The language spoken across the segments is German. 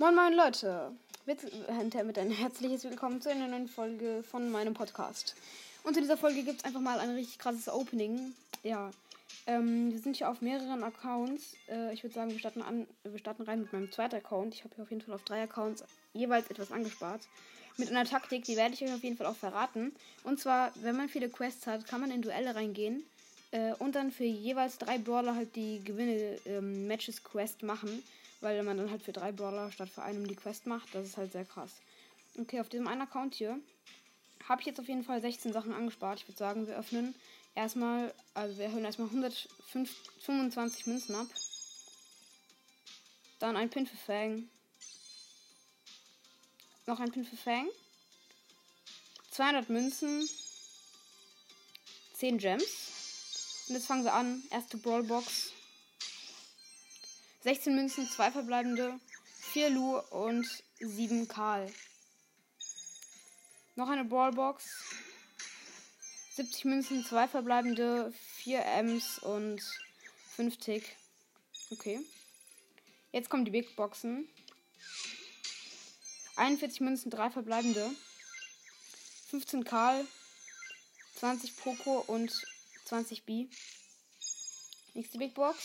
Moin moin Leute, mit ein herzliches Willkommen zu einer neuen Folge von meinem Podcast. Und in dieser Folge gibt es einfach mal ein richtig krasses Opening. Ja, ähm, wir sind hier auf mehreren Accounts. Äh, ich würde sagen, wir starten, an, wir starten rein mit meinem zweiten Account. Ich habe hier auf jeden Fall auf drei Accounts jeweils etwas angespart. Mit einer Taktik, die werde ich euch auf jeden Fall auch verraten. Und zwar, wenn man viele Quests hat, kann man in Duelle reingehen äh, und dann für jeweils drei Brawler halt die Gewinne ähm, machen weil man dann halt für drei Brawler statt für einen die Quest macht. Das ist halt sehr krass. Okay, auf diesem einen Account hier habe ich jetzt auf jeden Fall 16 Sachen angespart. Ich würde sagen, wir öffnen erstmal, also wir hören erstmal 125 Münzen ab. Dann ein Pin für Fang. Noch ein Pin für Fang. 200 Münzen. 10 Gems. Und jetzt fangen wir an. Erste Brawlbox. 16 Münzen, 2 verbleibende, 4 Lu und 7 Karl. Noch eine Brawlbox. 70 Münzen, 2 verbleibende, 4 Ms und 5 Tick. Okay. Jetzt kommen die Big Boxen. 41 Münzen, 3 verbleibende. 15 Karl, 20 Poco und 20 B. Nächste Big Box.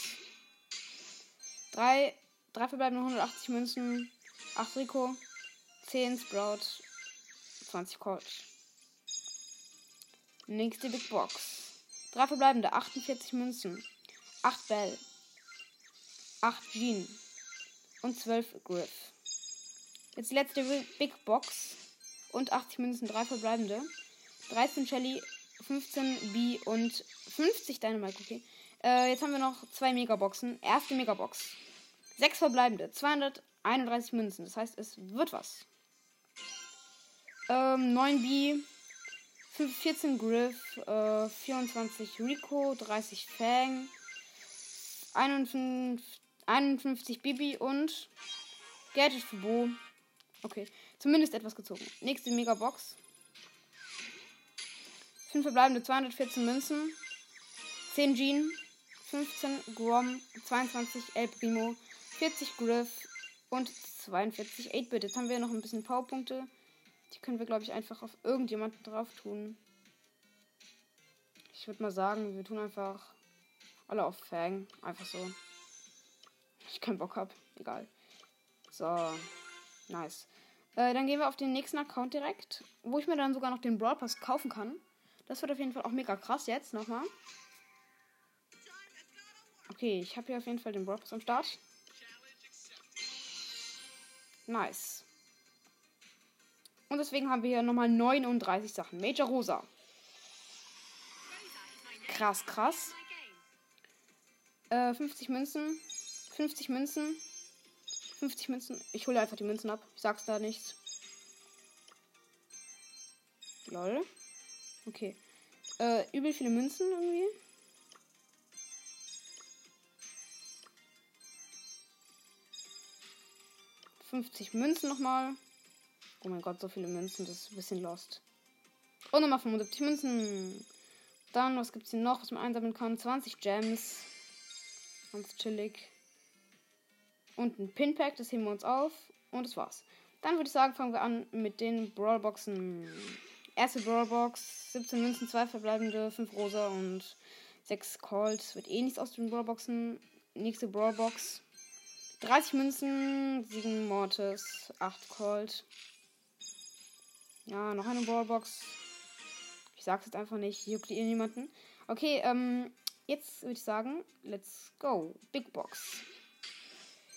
3, 3 verbleibende 180 Münzen, 8 Rico, 10 Sprout, 20 Colt. Nächste Big Box. 3 verbleibende 48 Münzen, 8 Bell, 8 Jean und 12 Griff. Jetzt die letzte Big Box und 80 Münzen, 3 verbleibende, 13 Shelly, 15 B und 50 Dynamite, okay. Äh, jetzt haben wir noch zwei Megaboxen. Erste Megabox. Sechs verbleibende. 231 Münzen. Das heißt, es wird was. Ähm, 9 B. 14 Griff. Äh, 24 Rico. 30 Fang. 51, 51 Bibi und Gadget für Bo. Okay. Zumindest etwas gezogen. Nächste Megabox. 5 verbleibende 214 Münzen. 10 Jean. 15 Grom, 22 El Primo, 40 Griff und 42 8-Bit. Jetzt haben wir noch ein bisschen Powerpunkte. Die können wir, glaube ich, einfach auf irgendjemanden drauf tun. Ich würde mal sagen, wir tun einfach alle auf Fang. Einfach so. Ich keinen Bock habe. Egal. So. Nice. Äh, dann gehen wir auf den nächsten Account direkt, wo ich mir dann sogar noch den Brawl Pass kaufen kann. Das wird auf jeden Fall auch mega krass jetzt nochmal. Okay, ich habe hier auf jeden Fall den Brawl am Start. Nice. Und deswegen haben wir hier nochmal 39 Sachen. Major Rosa. Krass, krass. Äh, 50 Münzen. 50 Münzen. 50 Münzen. Ich hole einfach die Münzen ab. Ich sag's da nichts. Lol. Okay. Äh, übel viele Münzen irgendwie. 50 Münzen nochmal. Oh mein Gott, so viele Münzen, das ist ein bisschen lost. Und nochmal 75 Münzen. Dann, was gibt es hier noch, was man einsammeln kann? 20 Gems. Ganz chillig. Und ein Pinpack, das heben wir uns auf. Und das war's. Dann würde ich sagen, fangen wir an mit den Brawlboxen. Erste Brawlbox, 17 Münzen, 2 verbleibende, 5 rosa und 6 Calls. Wird eh nichts aus den Brawlboxen. Nächste Brawlbox. 30 Münzen, 7 Mortis, 8 Colt. Ja, noch eine Ballbox. Ich sag's jetzt einfach nicht, juckt ihr niemanden. Okay, ähm, jetzt würde ich sagen, let's go. Big Box.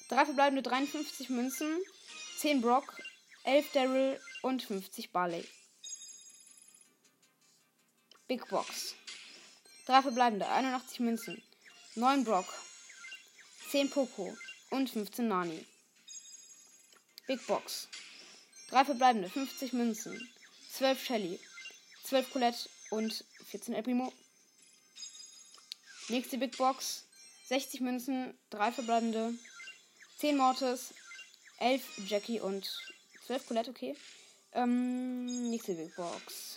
3 verbleibende 53 Münzen, 10 Brock, 11 Daryl und 50 Barley. Big Box. 3 verbleibende 81 Münzen, 9 Brock, 10 Poco, und 15 Nani. Big Box. 3 verbleibende, 50 Münzen, 12 Shelly, 12 Colette und 14 El Primo. Nächste Big Box. 60 Münzen, 3 verbleibende, 10 Mortis, 11 Jackie und 12 Colette, okay. Ähm, nächste Big Box.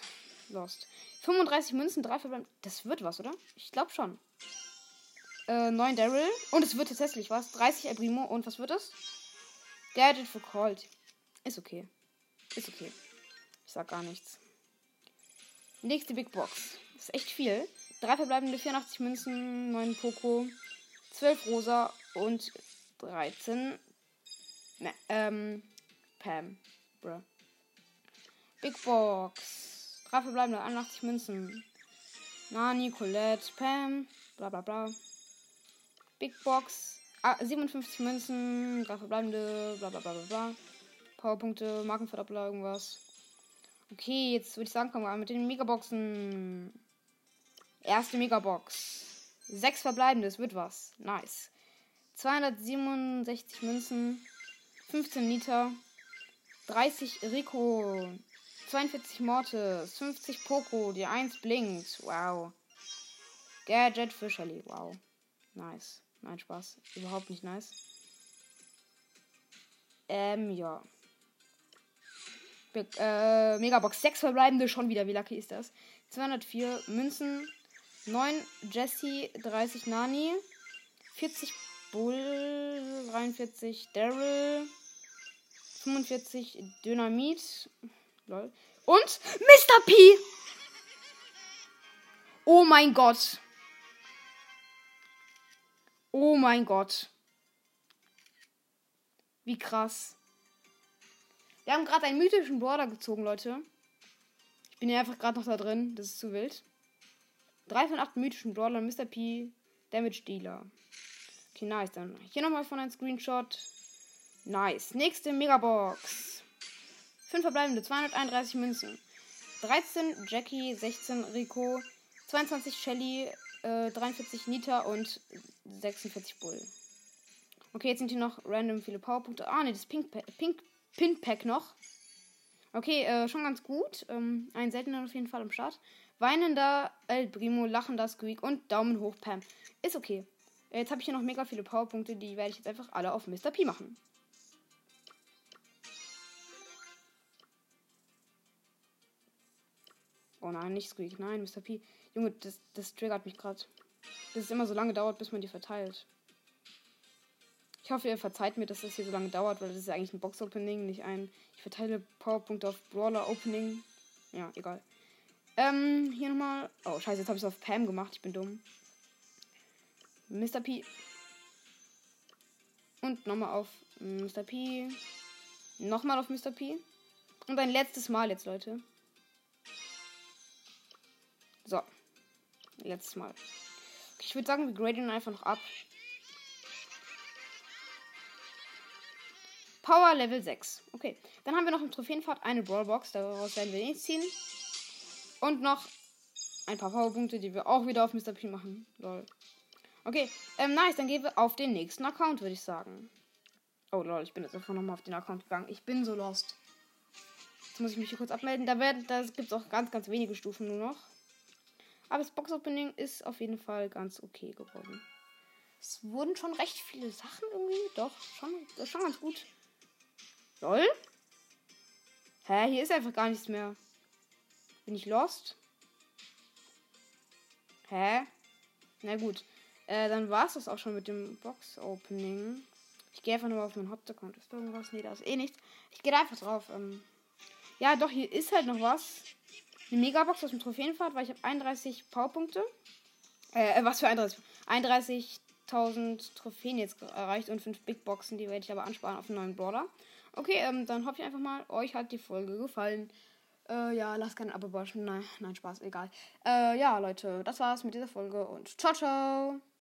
Lost. 35 Münzen, 3 verbleibende. Das wird was, oder? Ich glaube schon. Äh, 9 Daryl. Und es wird tatsächlich was. 30 El Primo. Und was wird es? Gadget für Colt. Ist okay. Ist okay. Ich sag gar nichts. Nächste Big Box. ist echt viel. Drei verbleibende 84 Münzen, 9 Poco, 12 Rosa und 13 ne, ähm, Pam. Bruh. Big Box. Drei verbleibende 81 Münzen. Nani, Colette, Pam, bla bla bla. Big Box. Ah, 57 Münzen, drei verbleibende, bla bla bla bla. Powerpunkte, Markenverdoppler, irgendwas. Okay, jetzt würde ich sagen, kommen wir mit den Megaboxen. Erste Megabox. Sechs verbleibende, es wird was. Nice. 267 Münzen. 15 Liter. 30 Rico. 42 Mortis. 50 Poco. Die 1 blinkt. Wow. Gadget Shelly. Wow. Nice. Nein, Spaß. Überhaupt nicht nice. Ähm, ja. Big, äh, Megabox 6 verbleibende. Schon wieder. Wie lucky ist das? 204 Münzen. 9 Jesse. 30 Nani. 40 Bull. 43 Daryl. 45 Dynamit. Lol. Und Mr. P. Oh mein Gott. Oh mein Gott. Wie krass. Wir haben gerade einen mythischen Border gezogen, Leute. Ich bin ja einfach gerade noch da drin. Das ist zu wild. 3 von 8 mythischen Brawler, Mr. P, Damage Dealer. Okay, nice. Dann hier nochmal von einem Screenshot. Nice. Nächste Megabox. 5 verbleibende, 231 Münzen. 13 Jackie, 16 Rico, 22 Shelly, äh, 43 Nita und 46 Bull. Okay, jetzt sind hier noch random viele Powerpunkte. Ah, ne, das Pink, Pink Pin Pack noch. Okay, äh, schon ganz gut. Ähm, ein seltener auf jeden Fall am Start. Weinender El Primo, lachender Squeak und Daumen hoch Pam. Ist okay. Jetzt habe ich hier noch mega viele Powerpunkte, die werde ich jetzt einfach alle auf Mr. P machen. Oh nein, nicht Squeak. Nein, Mr. P. Junge, das, das triggert mich gerade. Dass es immer so lange dauert, bis man die verteilt. Ich hoffe, ihr verzeiht mir, dass das hier so lange dauert, weil das ist eigentlich ein Box-Opening, nicht ein. Ich verteile Powerpunkte auf Brawler-Opening. Ja, egal. Ähm, hier nochmal. Oh, scheiße, jetzt habe ich es auf Pam gemacht. Ich bin dumm. Mr. P. Und nochmal auf Mr. P. Nochmal auf Mr. P. Und ein letztes Mal jetzt, Leute. So. Letztes Mal. Ich würde sagen, wir graden einfach noch ab. Power Level 6. Okay. Dann haben wir noch im Trophäenfahrt eine Brawlbox. Daraus werden wir nichts ziehen. Und noch ein paar Powerpunkte, die wir auch wieder auf Mr. P machen. Lol. Okay, ähm, nice. Dann gehen wir auf den nächsten Account, würde ich sagen. Oh lol, ich bin jetzt einfach nochmal auf den Account gegangen. Ich bin so lost. Jetzt muss ich mich hier kurz abmelden. Da, da gibt es auch ganz, ganz wenige Stufen nur noch. Aber das Box-Opening ist auf jeden Fall ganz okay geworden. Es wurden schon recht viele Sachen irgendwie. Doch, schon, schon ganz gut. Lol? Hä, hier ist einfach gar nichts mehr. Bin ich lost? Hä? Na gut. Äh, dann war es das auch schon mit dem Box-Opening. Ich gehe einfach nur auf meinen Hauptaccount. Ist da irgendwas? Nee, da ist eh nichts. Ich gehe einfach drauf. Ähm ja, doch, hier ist halt noch was. Eine Megabox aus dem Trophäenfahrt, weil ich habe 31 Powerpunkte. Äh, was für 31? 31.000 Trophäen jetzt erreicht und 5 Big Boxen. Die werde ich aber ansparen auf einen neuen Brawler. Okay, ähm, dann hoffe ich einfach mal, euch hat die Folge gefallen. Äh, ja, lasst kein Abo waschen. Nein, nein, Spaß, egal. Äh, ja, Leute, das war's mit dieser Folge und ciao, ciao.